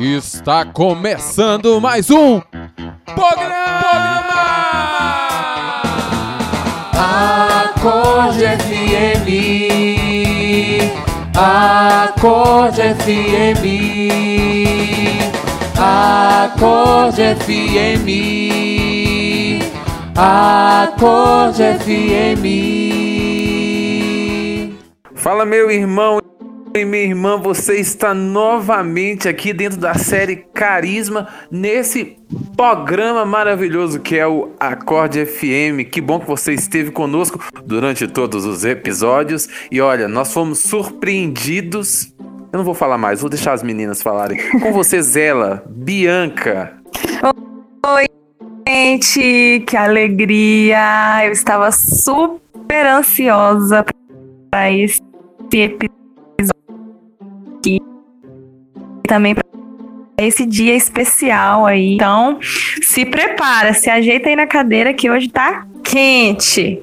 Está começando mais um programa! Acorde FM, Acorde FM, Acorde FM, Acorde FM. Fala, meu irmão e minha irmã, você está novamente aqui dentro da série Carisma, nesse programa maravilhoso que é o Acorde FM. Que bom que você esteve conosco durante todos os episódios. E olha, nós fomos surpreendidos. Eu não vou falar mais, vou deixar as meninas falarem. Com você, Zela, Bianca. Oi, gente, que alegria! Eu estava super ansiosa para esse episódio também para esse dia especial aí. Então, se prepara, se ajeita aí na cadeira que hoje tá quente.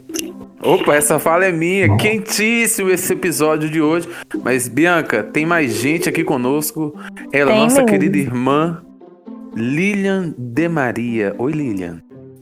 Opa, essa fala é minha. Quentíssimo esse episódio de hoje. Mas, Bianca, tem mais gente aqui conosco. Ela, Tem nossa mesmo. querida irmã, Lilian de Maria. Oi, Lilian.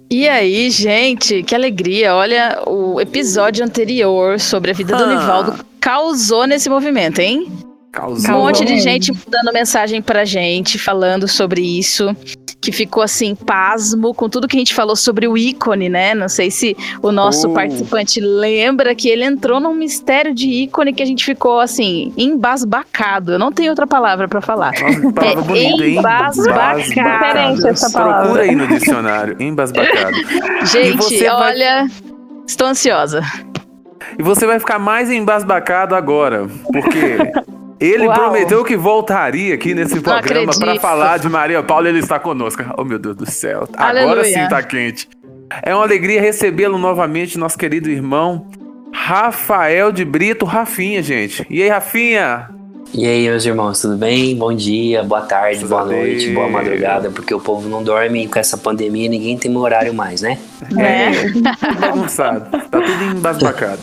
E aí, gente, que alegria. Olha, o episódio anterior sobre a vida do Ah. Nivaldo causou nesse movimento, hein? Causou. Um monte de gente mandando mensagem pra gente, falando sobre isso, que ficou assim, pasmo com tudo que a gente falou sobre o ícone, né? Não sei se o nosso Oh. participante lembra que ele entrou num mistério de ícone que a gente ficou assim, embasbacado. Eu não tenho outra palavra pra falar. Nossa, palavra É bonita, embasbacado. Diferente essa palavra. Procura aí no dicionário, embasbacado. Gente, você vai- olha, estou ansiosa. E você vai ficar mais embasbacado agora, porque ele Uau. prometeu que voltaria aqui nesse programa para falar de Maria Paula e ele está conosco. Oh, meu Deus do céu. Agora Aleluia. sim tá quente. É uma alegria recebê-lo novamente, nosso querido irmão Rafael de Brito, Rafinha, gente. E aí, Rafinha? E aí, meus irmãos, tudo bem? Bom dia, boa tarde, boa noite, boa madrugada, porque o povo não dorme com essa pandemia ninguém tem horário mais, né? É. Tudo bagunçado. Tá tudo embasbacado.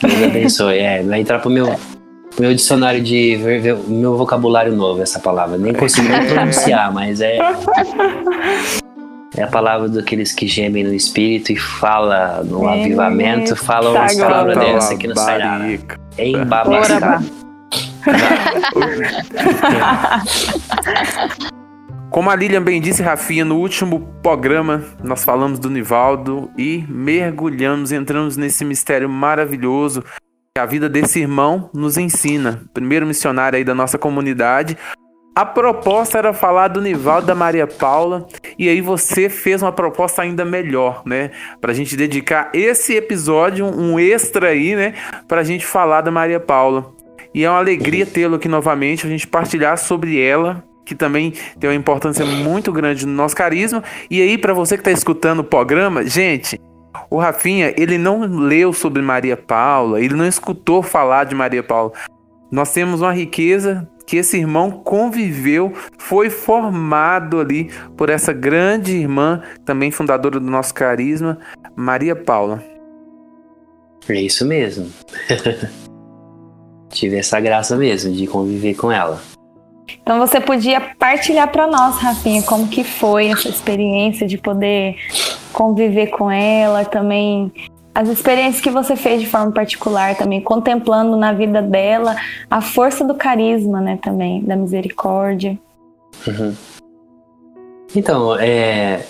Deus abençoe. É, vai entrar pro meu, pro meu dicionário de ver- ver- meu vocabulário novo essa palavra. Nem consigo nem pronunciar, mas é. É a palavra daqueles que gemem no espírito e fala no Eita, avivamento, fala umas palavras glória. dessa que não sai nada. É. Como a Lilian bem disse, Rafinha, no último programa nós falamos do Nivaldo e mergulhamos, entramos nesse mistério maravilhoso que a vida desse irmão nos ensina. Primeiro missionário aí da nossa comunidade. A proposta era falar do Nivaldo da Maria Paula e aí você fez uma proposta ainda melhor, né? Pra gente dedicar esse episódio, um extra aí, né? Pra gente falar da Maria Paula. E é uma alegria tê-lo aqui novamente, a gente partilhar sobre ela, que também tem uma importância muito grande no nosso carisma. E aí, pra você que tá escutando o programa, gente, o Rafinha, ele não leu sobre Maria Paula, ele não escutou falar de Maria Paula. Nós temos uma riqueza que esse irmão conviveu, foi formado ali por essa grande irmã, também fundadora do nosso carisma, Maria Paula. É isso mesmo. Tive essa graça mesmo de conviver com ela. Então você podia partilhar para nós, Rafinha, como que foi essa experiência de poder conviver com ela, também as experiências que você fez de forma particular, também contemplando na vida dela a força do carisma, né, também da misericórdia. Então, é,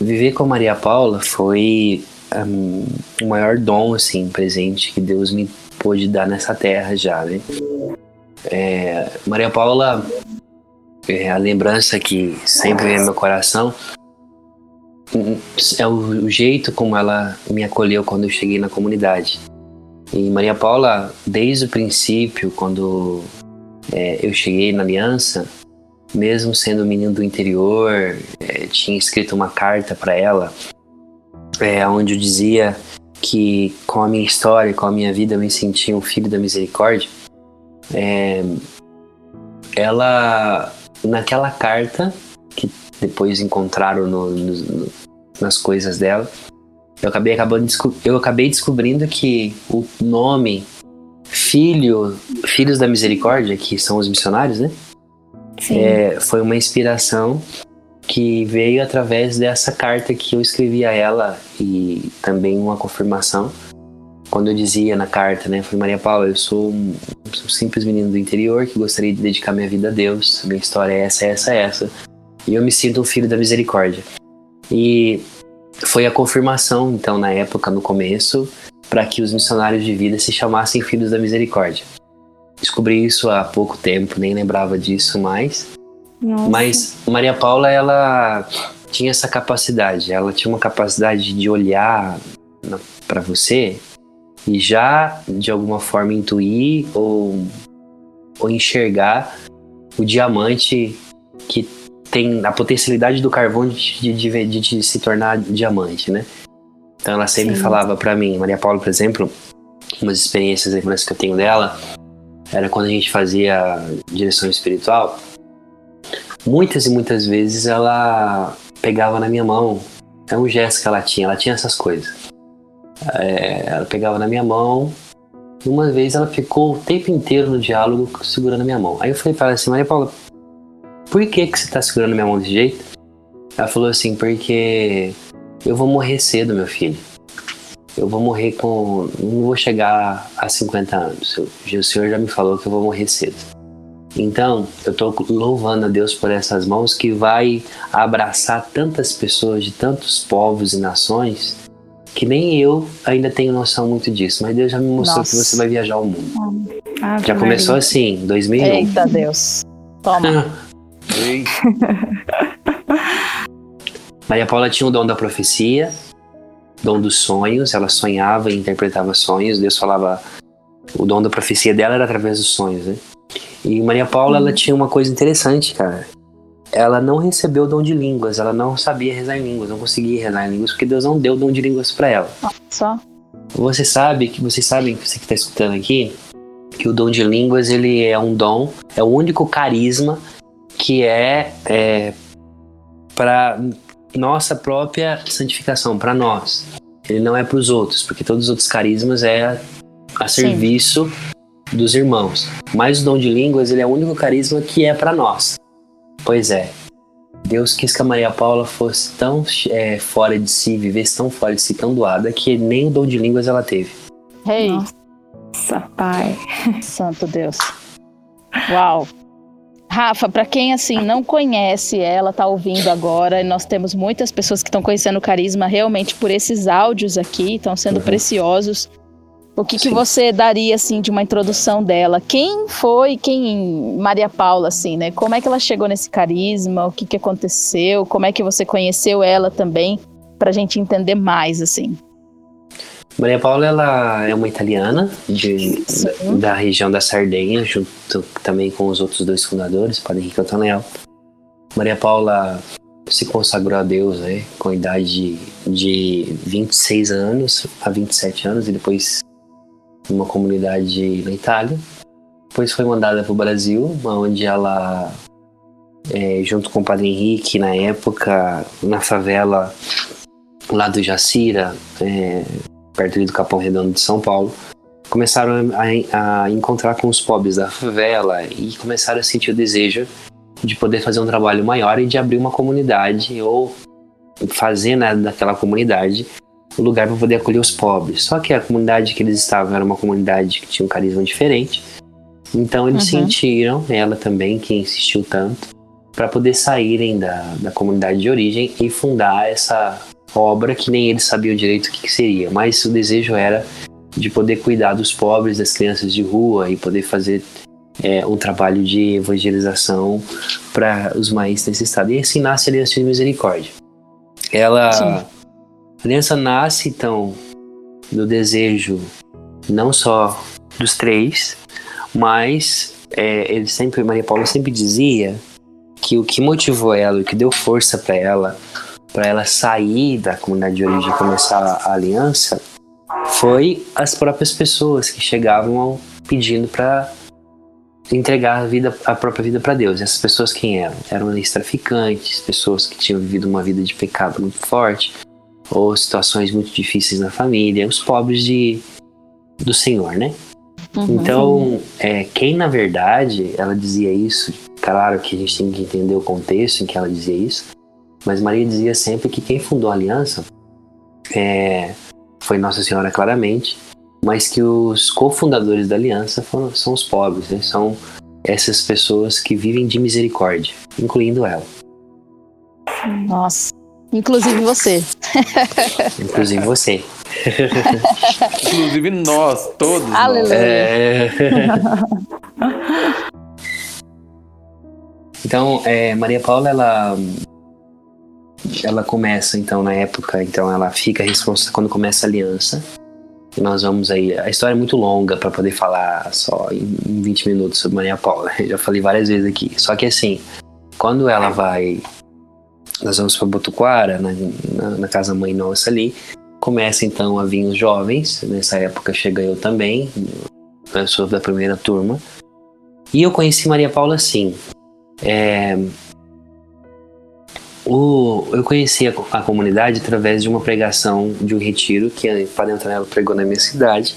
viver com Maria Paula foi hum, o maior dom, assim, presente que Deus me pôde dar nessa terra já, né? É, Maria Paula, é a lembrança que sempre vem no meu coração, é o, jeito como ela me acolheu quando eu cheguei na comunidade. E Maria Paula, desde o princípio, quando é, eu cheguei na aliança, mesmo sendo menino do interior, eh, tinha escrito uma carta para ela, é, onde eu dizia que com a minha história, com a minha vida, eu me sentia um filho da misericórdia. É, ela, naquela carta, que depois encontraram no- no- nas coisas dela, eu acabei, acabando, eu acabei descobrindo que o nome Filho, Filhos da Misericórdia, que são os missionários, né? É, foi uma inspiração que veio através dessa carta que eu escrevi a ela e também uma confirmação. Quando eu dizia na carta, né, foi Maria Paula, eu sou um, um simples menino do interior que gostaria de dedicar minha vida a Deus. Minha história é essa, essa, essa. E eu me sinto um filho da misericórdia. E foi a confirmação, então, na época, no começo, para que os missionários de vida se chamassem filhos da misericórdia. Descobri isso há pouco tempo, nem lembrava disso mais. Nossa. Mas Maria Paula, ela tinha essa capacidade. Ela tinha uma capacidade de olhar para você e já, de alguma forma, intuir ou, ou enxergar o diamante que tem a potencialidade do carvão de, de, de, de se tornar diamante, né? Então ela sempre Sim. falava para mim, Maria Paula, por exemplo, umas experiências, lembranças que eu tenho dela, era quando a gente fazia direção espiritual. Muitas e muitas vezes ela pegava na minha mão. É um gesto que ela tinha, ela tinha essas coisas. É, ela pegava na minha mão. E uma vez ela ficou o tempo inteiro no diálogo segurando a minha mão. Aí eu falei pra ela assim, Maria Paula, por que, que você tá segurando minha mão desse jeito? Ela falou assim, porque eu vou morrer cedo, meu filho. Eu vou morrer com. Não vou chegar a 50 anos. O Senhor já me falou que eu vou morrer cedo. Então, eu tô louvando a Deus por essas mãos que vai abraçar tantas pessoas de tantos povos e nações que nem eu ainda tenho noção muito disso. Mas Deus já me mostrou Nossa. que você vai viajar o mundo. Ave Já começou Maria. assim, 2001. Eita Deus. Toma. Maria Paula tinha o dom da profecia, dom dos sonhos, ela sonhava e interpretava sonhos, Deus falava. O dom da profecia dela era através dos sonhos, né? E Maria Paula, ela tinha uma coisa interessante, cara. Ela não recebeu o dom de línguas, ela não sabia rezar em línguas, não conseguia rezar em línguas, porque Deus não deu o dom de línguas para ela. Só. Você sabe que vocês sabem, você que está escutando aqui, que o dom de línguas ele é um dom, é o único carisma que é, é para nossa própria santificação, para nós. Ele não é para os outros, porque todos os outros carismas é a serviço dos irmãos. Mas o dom de línguas ele é o único carisma que é para nós. Pois é. Deus quis que a Maria Paula fosse tão é, fora de si, vivesse tão fora de si, tão doada, que nem o dom de línguas ela teve. Rei, Nossa, pai. santo Deus. Uau. Rafa, para quem assim não conhece ela, tá ouvindo agora, e nós temos muitas pessoas que estão conhecendo o carisma realmente por esses áudios aqui, estão sendo Uhum. preciosos. O que, que você daria assim de uma introdução dela? Quem foi, quem Maria Paula assim, né? Como é que ela chegou nesse carisma? O que que aconteceu? Como é que você conheceu ela também? Pra gente entender mais assim. Maria Paula ela é uma italiana de, da região da Sardenha, junto também com os outros dois fundadores, Padre Henrique Antonello. Maria Paula se consagrou a Deus né, com a idade de 26 anos a 27 anos e depois numa comunidade na Itália. Depois foi mandada para o Brasil, onde ela, é, junto com o Padre Henrique, na época, na favela lá do Jacira, é, perto do Capão Redondo de São Paulo, começaram a, a encontrar com os pobres da favela e começaram a sentir o desejo de poder fazer um trabalho maior e de abrir uma comunidade ou fazer né, daquela comunidade um lugar para poder acolher os pobres. Só que a comunidade que eles estavam era uma comunidade que tinha um carisma diferente. Então eles Uhum. sentiram, ela também, que insistiu tanto, para poder saírem da, da comunidade de origem e fundar essa obra que nem eles sabiam direito o que, que seria. Mas o desejo era de poder cuidar dos pobres, das crianças de rua e poder fazer é, um trabalho de evangelização para os mais necessitados. E assim nasce a Aliança de Misericórdia. Ela, Sim. A aliança nasce então do desejo não só dos três, mas é, ele sempre, Maria Paula sempre dizia que o que motivou ela, o que deu força para ela, para ela sair da comunidade de origem e começar a aliança, foi as próprias pessoas que chegavam pedindo para entregar a vida, a própria vida para Deus. Essas pessoas quem eram? Eram ex-traficantes, pessoas que tinham vivido uma vida de pecado muito forte, ou situações muito difíceis na família, os pobres de do Senhor, né? Então, é, quem na verdade ela dizia isso, claro que a gente tem que entender o contexto em que ela dizia isso, mas Maria dizia sempre que quem fundou a aliança é, foi Nossa Senhora claramente, mas que os cofundadores da aliança foram, são os pobres, né? são essas pessoas que vivem de misericórdia, incluindo ela, Nossa. Inclusive você. inclusive você. Inclusive nós, todos. nós. Aleluia. É... então, é, Maria Paula, ela ela começa então na época, então ela fica responsável quando começa a aliança. E nós vamos aí, a história é muito longa para poder falar só em em 20 minutos sobre Maria Paula. Eu já falei várias vezes aqui. Só que assim, quando ela vai nós vamos para Botuquara, na, na, na casa mãe nossa ali, começa então a vir os jovens, nessa época chega eu também, sou da primeira turma, e eu conheci Maria Paula assim, é, o, eu conheci a, a comunidade através de uma pregação de um retiro que a Padre Antonella pregou na minha cidade,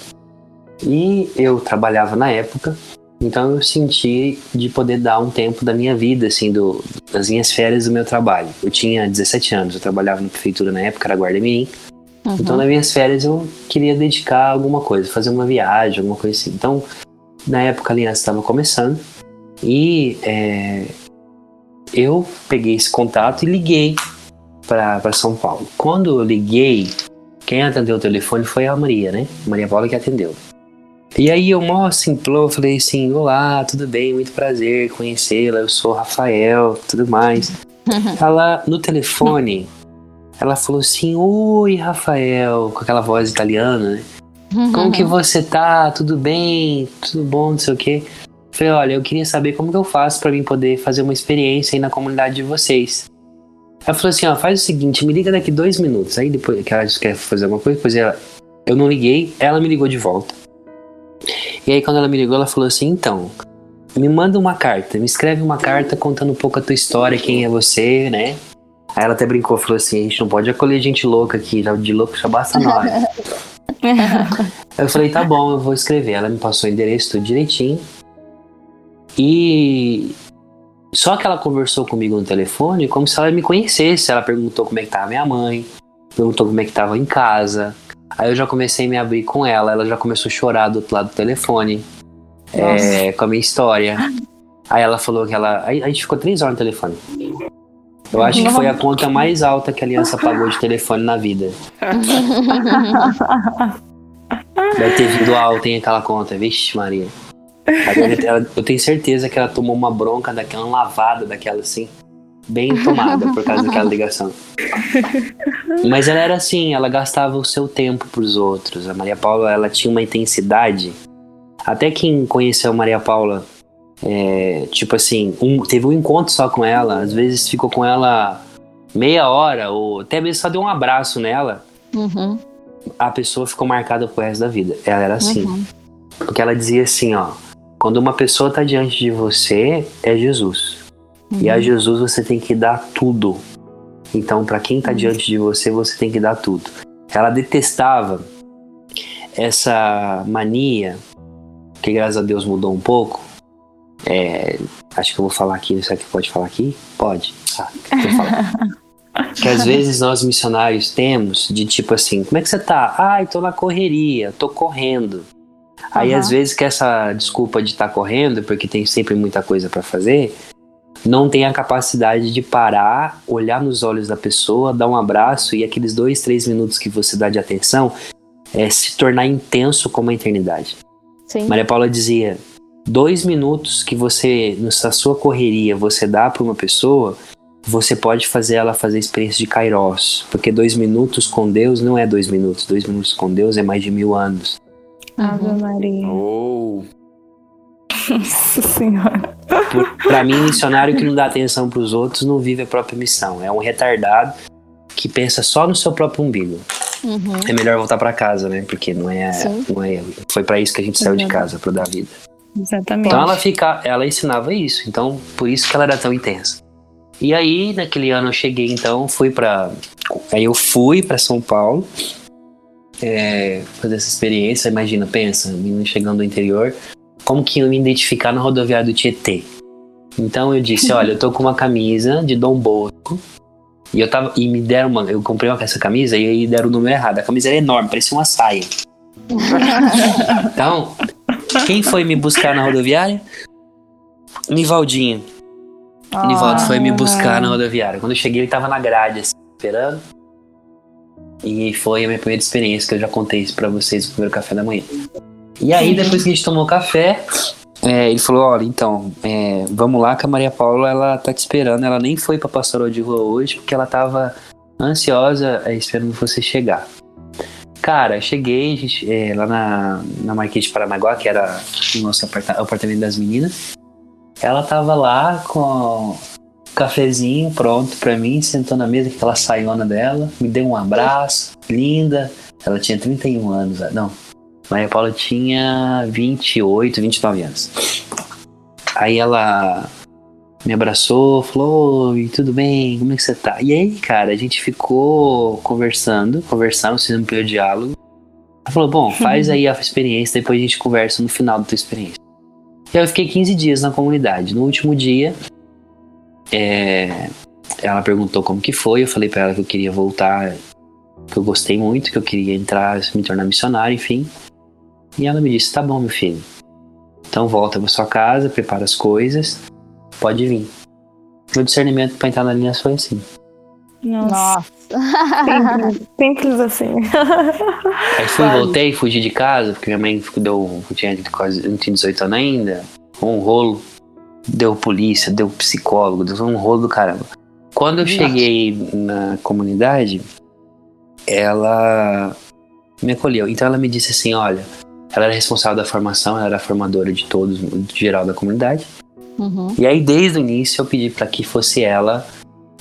e eu trabalhava na época, então eu senti de poder dar um tempo da minha vida, assim, do, das minhas férias do meu trabalho. Eu tinha 17 anos, eu trabalhava na prefeitura na época, era guarda mirim. Então nas minhas férias eu queria dedicar alguma coisa, fazer uma viagem, alguma coisa assim. Então, na época a aliança estava começando e é, eu peguei esse contato e liguei para São Paulo. Quando eu liguei, quem atendeu o telefone foi a Maria, né? Maria Paula que atendeu. E aí eu mó simplão, falei assim, olá, tudo bem, muito prazer conhecê-la, eu sou o Rafael, tudo mais. ela, no telefone, ela falou assim, oi Rafael, com aquela voz italiana, né? Como que você tá? Tudo bem? Tudo bom? Não sei o quê. Falei, olha, eu queria saber como que eu faço pra mim poder fazer uma experiência aí na comunidade de vocês. Ela falou assim, ó, faz o seguinte, me liga daqui dois minutos. Aí depois que ela disse que quer fazer alguma coisa, depois ela, eu não liguei, ela me ligou de volta. E aí quando ela me ligou, ela falou assim, então, me manda uma carta, me escreve uma carta contando um pouco a tua história, quem é você, né? Aí ela até brincou, falou assim, a gente não pode acolher gente louca aqui, já- de louco já basta nós. eu falei, tá bom, eu vou escrever. Ela me passou o endereço tudo direitinho. E só que ela conversou comigo no telefone como se ela me conhecesse. Ela perguntou como é que tava minha mãe, perguntou como é que tava em casa. Aí eu já comecei a me abrir com ela, ela já começou a chorar do outro lado do telefone. é, com a minha história. Aí ela falou que ela. Aí a gente ficou três horas no telefone. Eu acho que foi a conta mais alta que a aliança pagou de telefone na vida. Deve ter vindo alto, hein, aquela conta. Vixe, Maria. Ela- eu tenho certeza que ela tomou uma bronca daquela, uma lavada daquela assim. Bem tomada por causa daquela ligação. Mas ela era assim, ela gastava o seu tempo pros outros. A Maria Paula, ela tinha uma intensidade. Até quem conheceu a Maria Paula, é, tipo assim, um- teve um encontro só com ela, às vezes ficou com ela meia hora, ou até mesmo só deu um abraço nela, Uhum. a pessoa ficou marcada pro resto da vida. Ela era assim. Porque ela dizia assim, ó, quando uma pessoa tá diante de você, é Jesus. E a Jesus você tem que dar tudo. Então, para quem tá diante de você, você tem que dar tudo. Ela detestava essa mania, que graças a Deus mudou um pouco. É, acho que eu vou falar aqui, será que pode falar aqui? Pode. Tá, falar. que às vezes nós missionários temos de tipo assim, como é que você tá? Ai, tô na correria, tô correndo. Aí Aham. às vezes que essa desculpa de estar correndo, porque tem sempre muita coisa para fazer, não tem a capacidade de parar, olhar nos olhos da pessoa, dar um abraço e aqueles dois, três minutos que você dá de atenção é se tornar intenso como a eternidade. Sim. Maria Paula dizia: dois minutos que você, nessa sua correria, você dá para uma pessoa, você pode fazer ela fazer a experiência de Kairos. Porque dois minutos com Deus não é dois minutos. Dois minutos com Deus é mais de mil anos. Ave Maria. Oh, Nossa senhora. Por, pra mim, missionário que não dá atenção pros outros não vive a própria missão. É um retardado que pensa só no seu próprio umbigo. Uhum. É melhor voltar pra casa, né? Porque não é, Sim. não é. Foi pra isso que a gente saiu de casa, pra dar vida. Exatamente. Então ela fica, ela ensinava isso. Então por isso que ela era tão intensa. E aí naquele ano eu cheguei então, fui pra. aí eu fui pra São Paulo. é, fazer essa experiência. Imagina, pensa, menino chegando do interior, como que eu me identificar na rodoviária do Tietê? Então eu disse, olha, eu tô com uma camisa de Dom Bosco. E eu tava. E me deram uma. Eu comprei uma, essa camisa e aí deram o número errado. A camisa era enorme, parecia uma saia. então, quem foi me buscar na rodoviária? Nivaldinho. O Nivaldo foi me buscar na rodoviária. Quando eu cheguei, ele tava na grade, assim, esperando. E foi a minha primeira experiência que eu já contei isso pra vocês no primeiro café da manhã. E aí, depois que a gente tomou café, é, ele falou: Olha, então, é, vamos lá que a Maria Paula ela tá te esperando. Ela nem foi pra Pastoral de Rua hoje porque ela tava ansiosa é, esperando você chegar. Cara, cheguei gente, é, lá na, na Marquês de Paranaguá, que era o nosso aparta apartamento das meninas. Ela tava lá com o cafezinho pronto pra mim, sentou na mesa aquela saiona dela, me deu um abraço, linda. Ela tinha 31 anos, não, Maria Paula tinha 28, 29 anos. Aí ela me abraçou, falou: Oi, tudo bem? Como é que você tá? E aí, cara, a gente ficou conversando, conversamos, fizemos um primeiro diálogo. Ela falou: Bom, faz aí a experiência, depois a gente conversa no final da tua experiência. E eu fiquei 15 dias na comunidade. No último dia, é, ela perguntou como que foi. Eu falei para ela que eu queria voltar, que eu gostei muito, que eu queria entrar, me tornar missionário, enfim. E ela me disse: Tá bom, meu filho. Então volta pra sua casa, prepara as coisas, pode vir. Meu discernimento pra entrar na linha foi assim. Nossa. Simples, simples assim. Aí fui, voltei, fugi de casa, porque minha mãe deu, tinha quase, não tinha 18 anos ainda, um rolo. Deu polícia, deu psicólogo, deu um rolo do caramba. Quando eu cheguei na comunidade, ela me acolheu. Então ela me disse assim: olha, ela era responsável da formação, ela era formadora de todos, de geral da comunidade. Uhum. E aí, desde o início, eu pedi para que fosse ela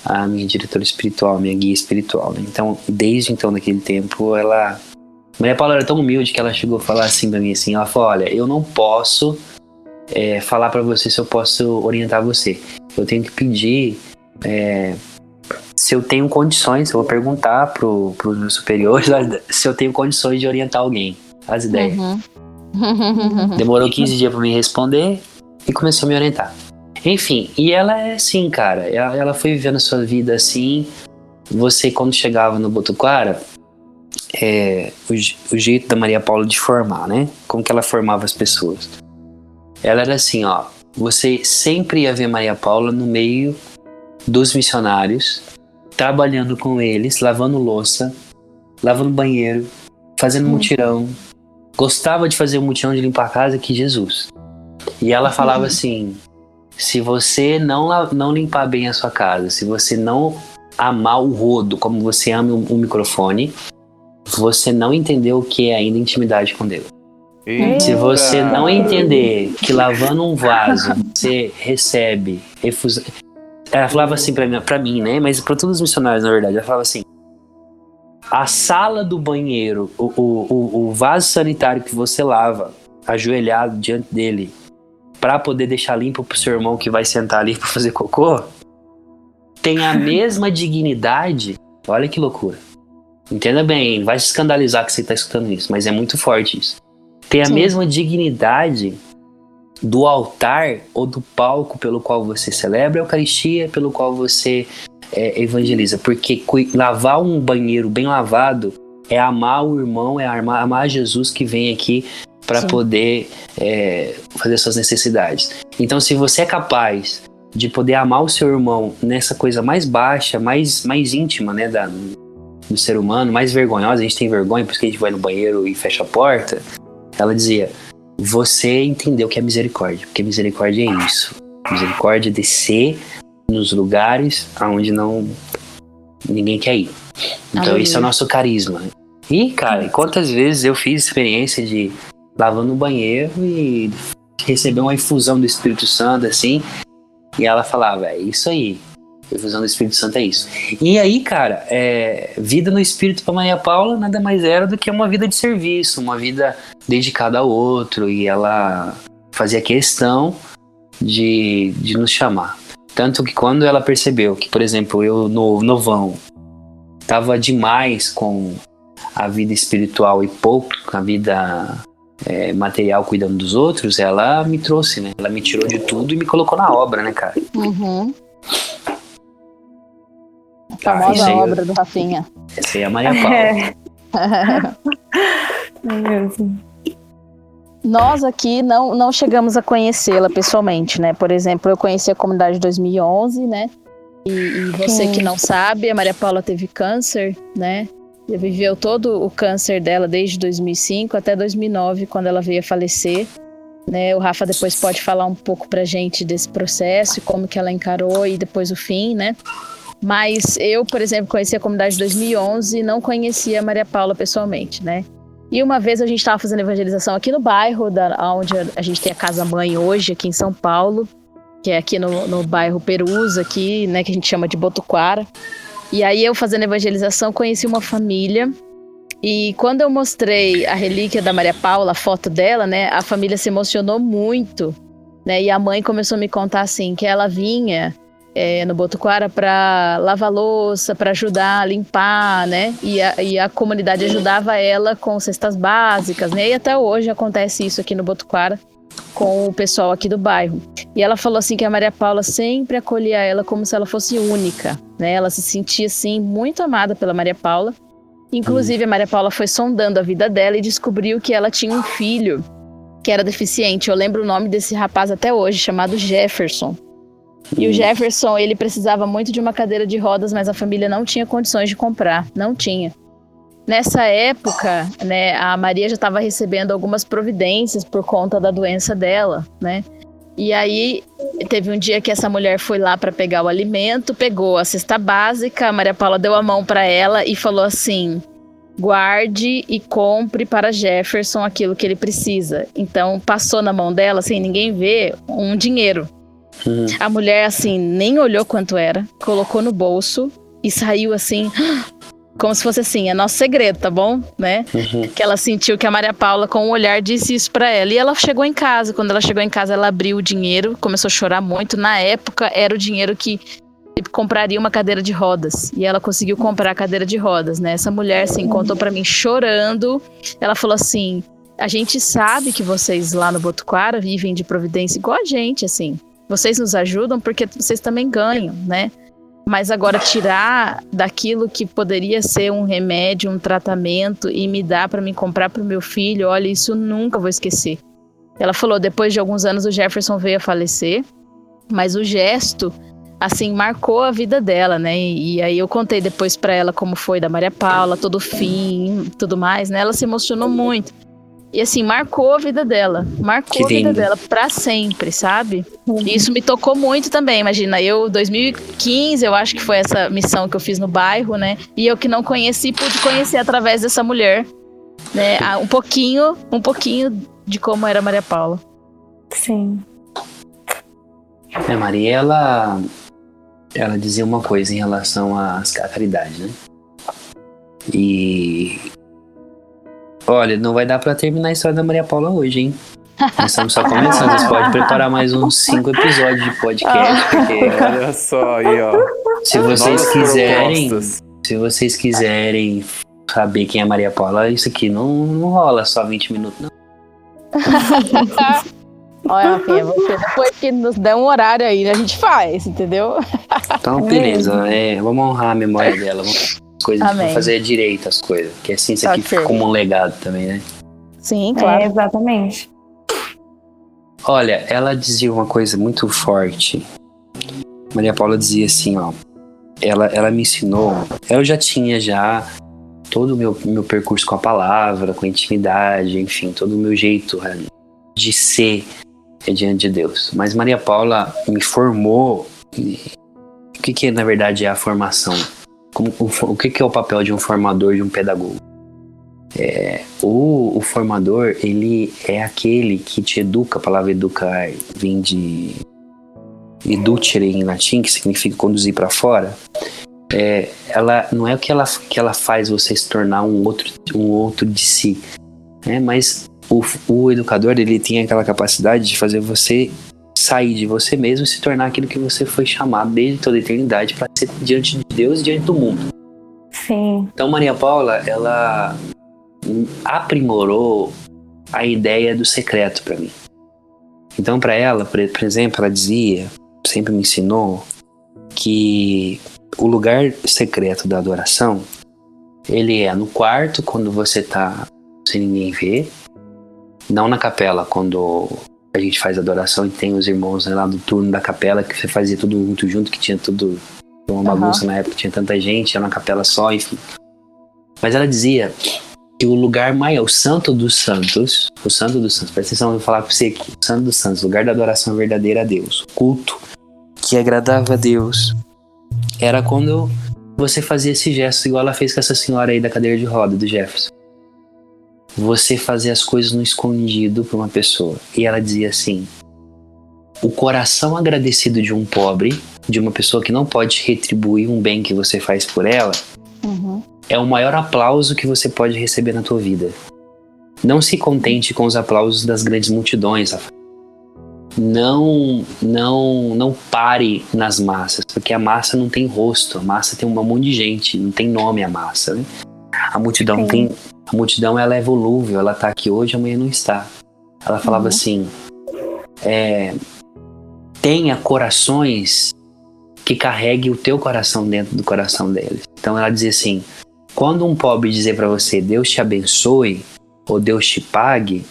a minha diretora espiritual, a minha guia espiritual. Né? Então, desde então, naquele tempo, ela. Maria Paula era tão humilde que ela chegou a falar assim pra mim: assim, ela falou, olha, eu não posso é, falar para você se eu posso orientar você. Eu tenho que pedir é, se eu tenho condições, eu vou perguntar pro, pros meus superiores se eu tenho condições de orientar alguém as ideias. Uhum. Demorou 15 dias pra me responder e começou a me orientar. Enfim, e ela é assim, cara. Ela, ela foi vivendo a sua vida assim. Você, quando chegava no Botuquara, é, o, o, jeito da Maria Paula de formar, né? Como que ela formava as pessoas. Ela era assim, ó. Você sempre ia ver Maria Paula no meio dos missionários, trabalhando com eles, lavando louça, lavando banheiro, fazendo mutirão, gostava de fazer o mutirão de limpar a casa que Jesus. E ela falava assim: se você não, não limpar bem a sua casa, se você não amar o rodo como você ama o, microfone, você não entendeu o que é ainda intimidade com Deus. Eita. Se você não entender que lavando um vaso você recebe refusão. Ela falava assim pra mim, pra mim, né? Mas para todos os missionários, na verdade. Ela falava assim: a sala do banheiro, o, o, o vaso sanitário que você lava, ajoelhado diante dele, para poder deixar limpo pro seu irmão que vai sentar ali para fazer cocô, tem a mesma dignidade. Olha que loucura. Entenda bem, não vai se escandalizar que você tá escutando isso, mas é muito forte isso. Tem a Sim. mesma dignidade do altar ou do palco pelo qual você celebra a Eucaristia, pelo qual você é, evangeliza. Porque lavar um banheiro bem lavado é amar o irmão, é amar, amar Jesus que vem aqui para poder é, fazer suas necessidades. Então, se você é capaz de poder amar o seu irmão nessa coisa mais baixa, mais, mais íntima, né, da, do ser humano, mais vergonhosa, a gente tem vergonha porque a gente vai no banheiro e fecha a porta. Ela dizia: Você entendeu que é misericórdia, porque misericórdia é isso. Misericórdia é descer nos lugares aonde não ninguém quer ir. Então esse é o nosso carisma. E, cara, quantas vezes eu fiz experiência de lavar no banheiro e receber uma infusão do Espírito Santo, assim, e ela falava, é isso aí, infusão do Espírito Santo é isso. E aí, cara, é, vida no Espírito para Maria Paula nada mais era do que uma vida de serviço, uma vida dedicada ao outro, e ela fazia questão de, de nos chamar. Tanto que quando ela percebeu que, por exemplo, eu no novão tava demais com a vida espiritual e pouco a vida é, material cuidando dos outros, ela me trouxe, né? Ela me tirou de tudo e me colocou na obra, né, cara? Uhum. A Ah, famosa aí eu- obra do Rafinha. Essa aí é a Maria Paula. É, é mesmo. Nós aqui não, não chegamos a conhecê-la pessoalmente, né? Por exemplo, eu conheci a comunidade em 2011, né? E, e você Sim. que não sabe, a Maria Paula teve câncer, né? E viveu todo o câncer dela desde 2005 até 2009, quando ela veio a falecer. Né? O Rafa depois pode falar um pouco pra gente desse processo e como que ela encarou e depois o fim, né? Mas eu, por exemplo, conheci a comunidade em 2011 e não conhecia a Maria Paula pessoalmente, né? E uma vez a gente estava fazendo evangelização aqui no bairro, da, onde a gente tem a casa mãe hoje, aqui em São Paulo, que é aqui no, no bairro Perusa, aqui, né, que a gente chama de Botuquara. E aí eu fazendo evangelização conheci uma família e quando eu mostrei a relíquia da Maria Paula, a foto dela, né, a família se emocionou muito, né? E a mãe começou a me contar assim que ela vinha é, no Botuquara para lavar louça, para ajudar a limpar, né? E a, e a comunidade ajudava ela com cestas básicas, né? E até hoje acontece isso aqui no Botuquara com o pessoal aqui do bairro. E ela falou assim que a Maria Paula sempre acolhia ela como se ela fosse única, né? Ela se sentia assim muito amada pela Maria Paula. Inclusive a Maria Paula foi sondando a vida dela e descobriu que ela tinha um filho que era deficiente. Eu lembro o nome desse rapaz até hoje, chamado Jefferson. E o Jefferson, ele precisava muito de uma cadeira de rodas, mas a família não tinha condições de comprar, não tinha. Nessa época, né, a Maria já estava recebendo algumas providências por conta da doença dela, né? E aí teve um dia que essa mulher foi lá para pegar o alimento, pegou a cesta básica, a Maria Paula deu a mão para ela e falou assim: guarde e compre para Jefferson aquilo que ele precisa. Então passou na mão dela, sem ninguém ver, um dinheiro. Uhum. A mulher, assim, nem olhou quanto era, colocou no bolso e saiu assim, como se fosse assim, é nosso segredo, tá bom? Né? Uhum. Que ela sentiu que a Maria Paula, com o olhar, disse isso pra ela. E ela chegou em casa. Quando ela chegou em casa, ela abriu o dinheiro, começou a chorar muito. Na época, era o dinheiro que compraria uma cadeira de rodas. E ela conseguiu comprar a cadeira de rodas, né? Essa mulher, assim, contou pra mim chorando. Ela falou assim: a gente sabe que vocês lá no Botuquara vivem de providência igual a gente, assim. Vocês nos ajudam porque vocês também ganham, né? Mas agora tirar daquilo que poderia ser um remédio, um tratamento e me dar para me comprar para o meu filho, olha, isso nunca vou esquecer. Ela falou, depois de alguns anos o Jefferson veio a falecer, mas o gesto assim marcou a vida dela, né? E, e aí eu contei depois para ela como foi da Maria Paula, todo o fim, tudo mais, né? Ela se emocionou muito. E assim, marcou a vida dela. Marcou Que a vida lindo. dela pra sempre, sabe? E isso me tocou muito também. Imagina, eu, 2015, eu acho que foi essa missão que eu fiz no bairro, né? E eu que não conheci, pude conhecer através dessa mulher, né? Ah, Um pouquinho, um pouquinho de como era a Maria Paula. Sim. É, Maria, ela, ela dizia uma coisa em relação à à caridade, né? E. Olha, não vai dar pra terminar a história da Maria Paula hoje, hein? Nós estamos só começando. Vocês podem preparar mais uns cinco episódios de podcast, porque Olha só aí, ó. se vocês Novas quiserem, propostas. se vocês quiserem saber quem é a Maria Paula, isso aqui não, não rola só 20 minutos, não. Olha, Rafinha, você depois que nos der um horário aí, a gente faz, entendeu? Então, beleza. É, vamos honrar a memória dela. Vamos, as coisas, Amém. vamos fazer direito as coisas. Que assim isso aqui Ok. fica como um legado também, né? Sim, É, claro. exatamente. Olha, ela dizia uma coisa muito forte. Maria Paula dizia assim, ó. Ela, ela me ensinou. Eu já tinha já todo o meu, meu percurso com a palavra, com a intimidade, enfim, todo o meu jeito né, de ser diante de Deus. Mas Maria Paula me formou. O que, que na verdade é a formação? Como, o, o que, que é o papel de um formador, de um pedagogo? É, o, o formador, ele é aquele que te educa, a palavra educar vem de educere em latim, que significa conduzir para fora. É, ela não é o que ela, que ela faz você se tornar um outro, um outro de si, né? mas o, o educador ele tem aquela capacidade de fazer você sair de você mesmo e se tornar aquilo que você foi chamado desde toda a eternidade para ser diante de Deus e diante do mundo. Sim. Então Maria Paula, ela aprimorou a ideia do secreto para mim. Então para ela, por exemplo, ela dizia, sempre me ensinou que o lugar secreto da adoração, ele é no quarto quando você tá sem ninguém ver, não na capela quando a gente faz adoração e tem os irmãos né, lá do turno da capela que você fazia tudo muito junto, que tinha tudo uma bagunça na época, tinha tanta gente, era uma capela só, enfim. Mas ela dizia que o lugar maior, o santo dos santos, o santo dos santos, presta atenção, eu vou falar pra você aqui, o santo dos santos, o lugar da adoração verdadeira a Deus, o culto que agradava a Deus, era quando você fazia esse gesto, igual ela fez com essa senhora aí da cadeira de roda, do Jefferson. Você fazia as coisas no escondido pra uma pessoa. E ela dizia assim: o coração agradecido de um pobre, de uma pessoa que não pode retribuir um bem que você faz por ela, Uhum. é o maior aplauso que você pode receber na tua vida. Não se contente com os aplausos das grandes multidões. Não, não, não pare nas massas, porque a massa não tem rosto, a massa tem um monte de gente, não tem nome a massa, né? A multidão Sim. tem, a multidão ela é volúvel, ela tá aqui hoje, amanhã não está. Ela falava Uhum. assim, é, tenha corações que carregue o teu coração dentro do coração deles. Então ela dizia assim: quando um pobre dizer para você Deus te abençoe ou Deus te pague,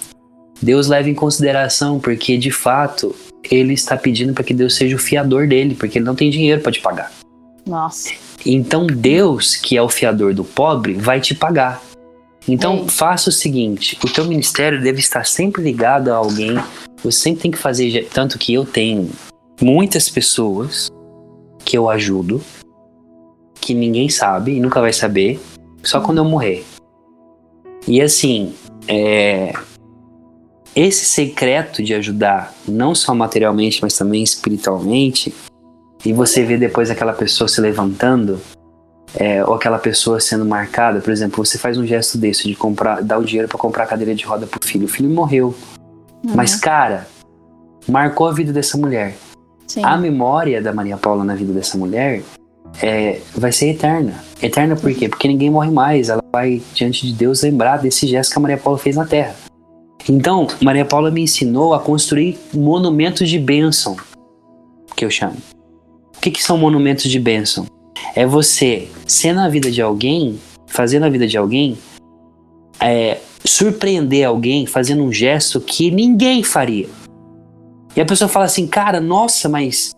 Deus leva em consideração porque de fato ele está pedindo para que Deus seja o fiador dele, porque ele não tem dinheiro para te pagar. Nossa. Então Deus, que é o fiador do pobre, vai te pagar. Então faça o seguinte: o teu ministério deve estar sempre ligado a alguém. Você sempre tem que fazer, tanto que eu tenho muitas pessoas que eu ajudo, que ninguém sabe e nunca vai saber, só quando eu morrer. E assim, é, esse secreto de ajudar, não só materialmente, mas também espiritualmente, e você vê depois aquela pessoa se levantando, é, ou aquela pessoa sendo marcada, por exemplo, você faz um gesto desse de comprar, dar o dinheiro para comprar a cadeira de roda pro filho, o filho morreu, Uhum. mas cara, marcou a vida dessa mulher. Sim. A memória da Maria Paula na vida dessa mulher é, vai ser eterna. Eterna por quê? Porque ninguém morre mais. Ela vai, diante de Deus, lembrar desse gesto que a Maria Paula fez na Terra. Então, Maria Paula me ensinou a construir monumentos de bênção, que eu chamo. O que, que são monumentos de bênção? É você ser na vida de alguém, fazer na vida de alguém, é, surpreender alguém fazendo um gesto que ninguém faria. E a pessoa fala assim, cara, nossa, mas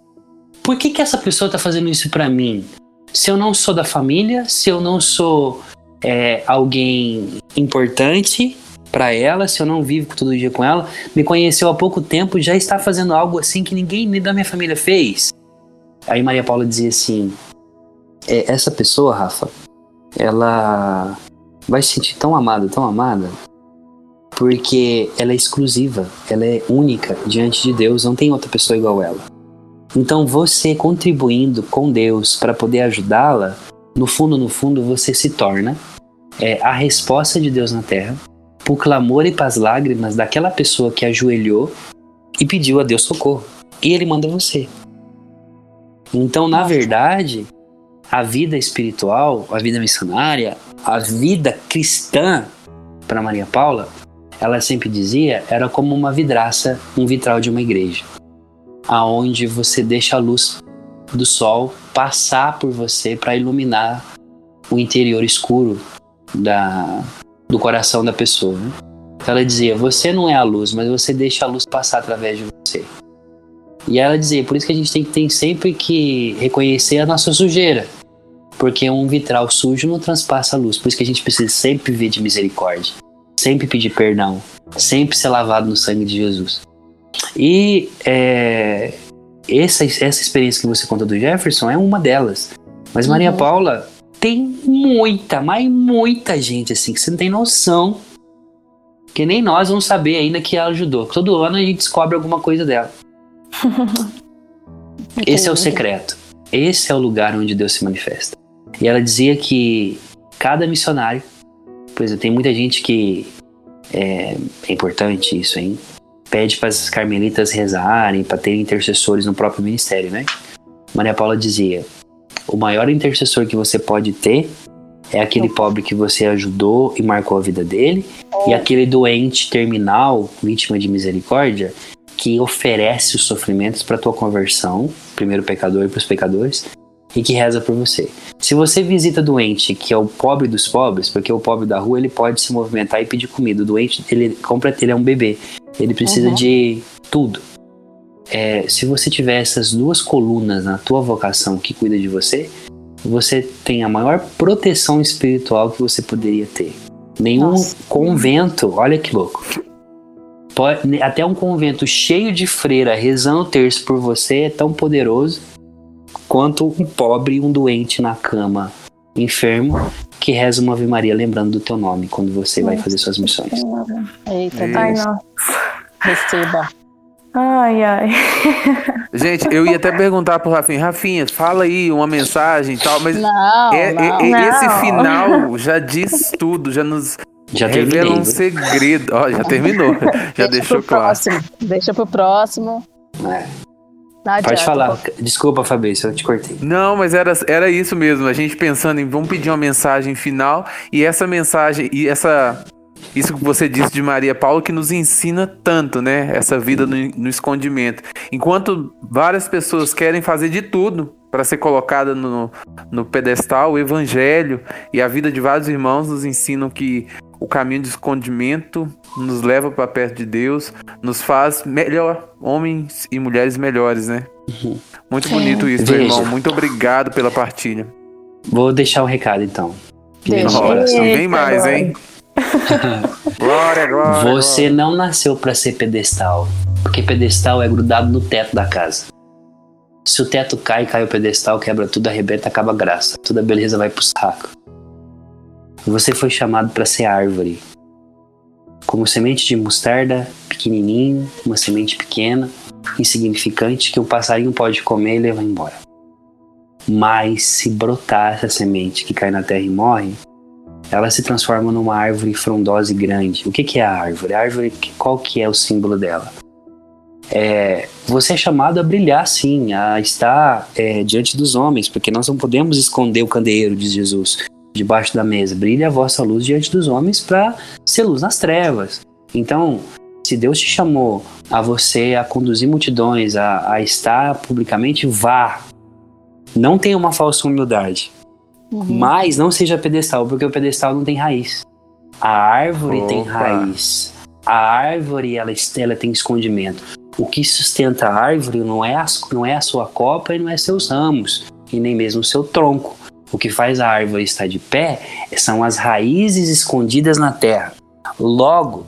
por que, que essa pessoa tá fazendo isso pra mim? Se eu não sou da família, se eu não sou é, alguém importante pra ela, se eu não vivo todo dia com ela, me conheceu há pouco tempo, já está fazendo algo assim que ninguém nem da minha família fez. Aí Maria Paula dizia assim: "É, essa pessoa, Rafa, ela vai se sentir tão amada, tão amada, porque ela é exclusiva, ela é única diante de Deus, não tem outra pessoa igual ela. Então você contribuindo com Deus para poder ajudá-la, no fundo, no fundo, você se torna é, a resposta de Deus na terra pro clamor e pras lágrimas daquela pessoa que ajoelhou e pediu a Deus socorro. E ele manda você. Então, na verdade, a vida espiritual, a vida missionária, a vida cristã para Maria Paula, ela sempre dizia, era como uma vidraça, um vitral de uma igreja, aonde você deixa a luz do sol passar por você para iluminar o interior escuro da, do coração da pessoa. né? Então ela dizia: Você não é a luz, mas você deixa a luz passar através de você. E ela dizia: Por isso que a gente tem que tem sempre que reconhecer a nossa sujeira, porque um vitral sujo não transpassa a luz. Por isso que a gente precisa sempre viver de misericórdia, sempre pedir perdão, sempre ser lavado no sangue de Jesus. E é, essa, essa experiência que você conta do Jefferson é uma delas. Mas Maria Uhum. Paula tem muita, mas muita gente assim que você não tem noção. Que nem nós vamos saber ainda que ela ajudou. Todo ano a gente descobre alguma coisa dela. Esse é o secreto. Esse é o lugar onde Deus se manifesta. E ela dizia que cada missionário, exemplo, tem muita gente que é, é importante isso, hein? Pede para as carmelitas rezarem, para terem intercessores no próprio ministério, né? Maria Paula dizia: o maior intercessor que você pode ter É aquele pobre que você ajudou e marcou a vida dele. E aquele doente terminal, vítima de misericórdia, que oferece os sofrimentos para tua conversão, primeiro pecador e para os pecadores, e que reza por você. Se você visita doente, que é o pobre dos pobres, porque o pobre da rua ele pode se movimentar e pedir comida. O doente, ele compra, ele é um bebê, ele precisa Uhum. de tudo. É, se você tiver essas duas colunas na tua vocação que cuida de você, você tem a maior proteção espiritual que você poderia ter. Nenhum Nossa. convento, olha que louco. Pode- até um convento cheio de freira rezando o terço por você é tão poderoso quanto um pobre e um doente na cama, enfermo, que reza uma Ave Maria lembrando do teu nome quando você vai fazer suas missões. Eita, Ai, Deus. não. Receba. Ai, ai. Gente, eu ia até perguntar pro Rafinha, Rafinha, fala aí uma mensagem e tal, mas Não, é- não. é- é- esse Não. final já diz tudo, já nos Já revela um segredo. Ó, já terminou, já Deixa deixou pro claro. próximo. Deixa pro próximo. É. Não adianta. Pode falar. Desculpa, Fabrício, eu te cortei. Não, mas era, era isso mesmo. A gente pensando em vamos pedir uma mensagem final e essa mensagem e essa isso que você disse de Maria Paula que nos ensina tanto, né? Essa vida no, no escondimento. Enquanto várias pessoas querem fazer de tudo para ser colocada no, no pedestal, o evangelho e a vida de vários irmãos nos ensinam que o caminho de escondimento nos leva para perto de Deus, nos faz melhor, homens e mulheres melhores, né? Muito bonito isso, meu Veja. irmão. Muito obrigado pela partilha. Vou deixar o recado então. Deixa. Vem mais, hein? glória, glória. Você não nasceu para ser pedestal, porque pedestal é grudado no teto da casa. Se o teto cai, cai o pedestal, quebra tudo, arrebenta, acaba a graça. Toda a beleza vai pro saco. Você foi chamado para ser árvore. Como semente de mostarda, pequenininho, uma semente pequena, insignificante, que um passarinho pode comer e levar embora. Mas se brotar essa semente que cai na terra e morre, ela se transforma numa árvore frondosa e grande. O que, que é a árvore? A árvore, qual que é o símbolo dela? É, você é chamado a brilhar, sim, a estar é, diante dos homens, porque nós não podemos esconder o candeeiro, diz Jesus, debaixo da mesa. Brilha a vossa luz diante dos homens para ser luz nas trevas. Então, se Deus te chamou a você a conduzir multidões, a, a estar publicamente, vá. Não tenha uma falsa humildade. Uhum. Mas não seja pedestal, porque o pedestal não tem raiz. A árvore tem Opa. raiz. A árvore ela, ela tem escondimento. O que sustenta a árvore não é, as, não é a sua copa e não é seus ramos, e nem mesmo o seu tronco. O que faz a árvore estar de pé são as raízes escondidas na terra. Logo,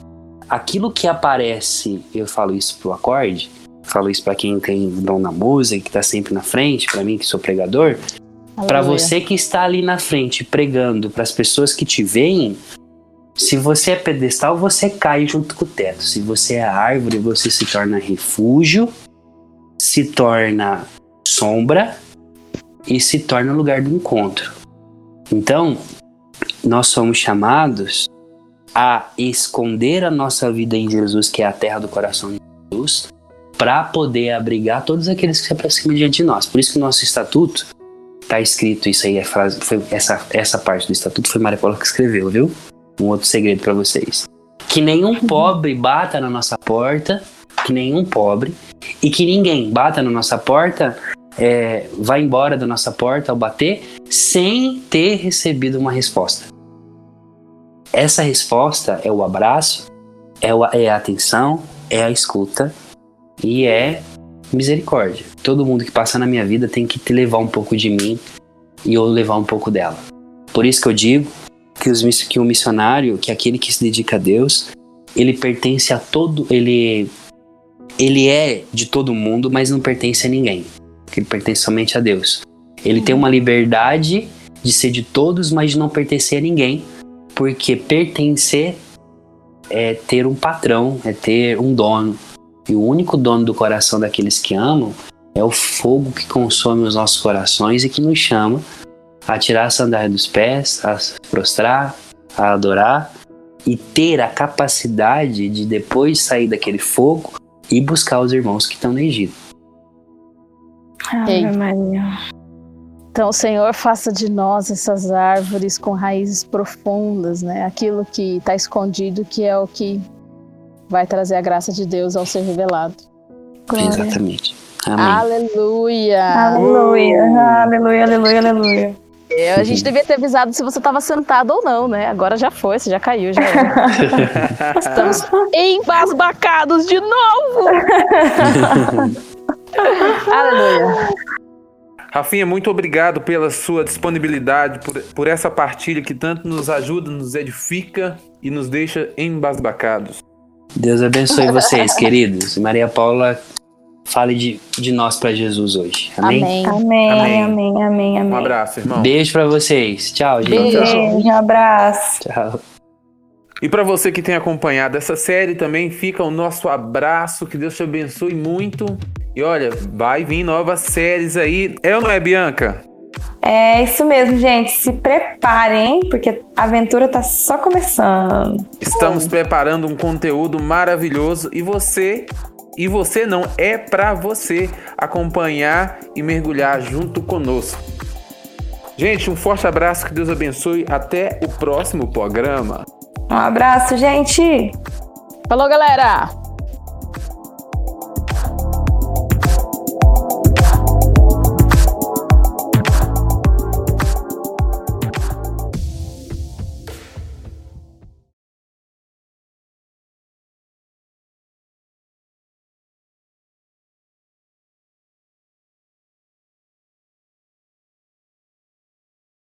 aquilo que aparece, eu falo isso pro acorde, falo isso para quem tem dom na música, que tá sempre na frente, para mim que sou pregador, para você que está ali na frente pregando para as pessoas que te veem, se você é pedestal, você cai junto com o teto. Se você é árvore, você se torna refúgio, se torna sombra e se torna lugar do encontro. Então, nós somos chamados a esconder a nossa vida em Jesus, que é a terra do coração de Jesus, para poder abrigar todos aqueles que se aproximam diante de nós. Por isso que o nosso estatuto tá escrito isso aí, é frase, foi essa, essa parte do estatuto foi Maria Paula que escreveu, viu? Um outro segredo para vocês. Que nenhum pobre bata na nossa porta, que nenhum pobre, e que ninguém bata na nossa porta, é, vá embora da nossa porta ao bater, sem ter recebido uma resposta. Essa resposta é o abraço, é, é a atenção, é a escuta e é misericórdia. Todo mundo que passa na minha vida tem que te levar um pouco de mim e eu levar um pouco dela. Por isso que eu digo que, os, que o missionário, que aquele que se dedica a Deus, ele pertence a todo, ele ele é de todo mundo, mas não pertence a ninguém. Ele pertence somente a Deus. Ele tem uma liberdade de ser de todos, mas de não pertencer a ninguém, porque pertencer é ter um patrão, é ter um dono. E o único dono do coração daqueles que amam é o fogo que consome os nossos corações e que nos chama a tirar a sandália dos pés, a se prostrar, a adorar e ter a capacidade de depois sair daquele fogo e buscar os irmãos que estão no Egito. Ave Ei. Maria. Então, Senhor, faça de nós essas árvores com raízes profundas, né? Aquilo que está escondido, que é o que vai trazer a graça de Deus ao ser revelado. Glória. Exatamente. Amém. Aleluia! Aleluia, aleluia, aleluia, aleluia. É, a gente devia ter avisado se você estava sentado ou não, né? Agora já foi, você já caiu, já. Estamos embasbacados de novo! Aleluia! Rafinha, muito obrigado pela sua disponibilidade, por, por essa partilha que tanto nos ajuda, nos edifica e nos deixa embasbacados. Deus abençoe vocês, queridos. Maria Paula, fale de, de nós para Jesus hoje. Amém? Amém. Amém, Amém. amém, amém. Um abraço, irmão. Beijo para vocês. Tchau, gente. Beijo. Beijo, abraço. Tchau. E para você que tem acompanhado essa série também, fica o nosso abraço, que Deus te abençoe muito. E olha, vai vir novas séries aí. É ou não é, Bianca? É isso mesmo, gente. Se preparem, porque a aventura tá só começando. Estamos preparando um conteúdo maravilhoso e você e você não é para você acompanhar e mergulhar junto conosco. Gente, um forte abraço, que Deus abençoe. Até o próximo programa. Um abraço, gente. Falou, galera!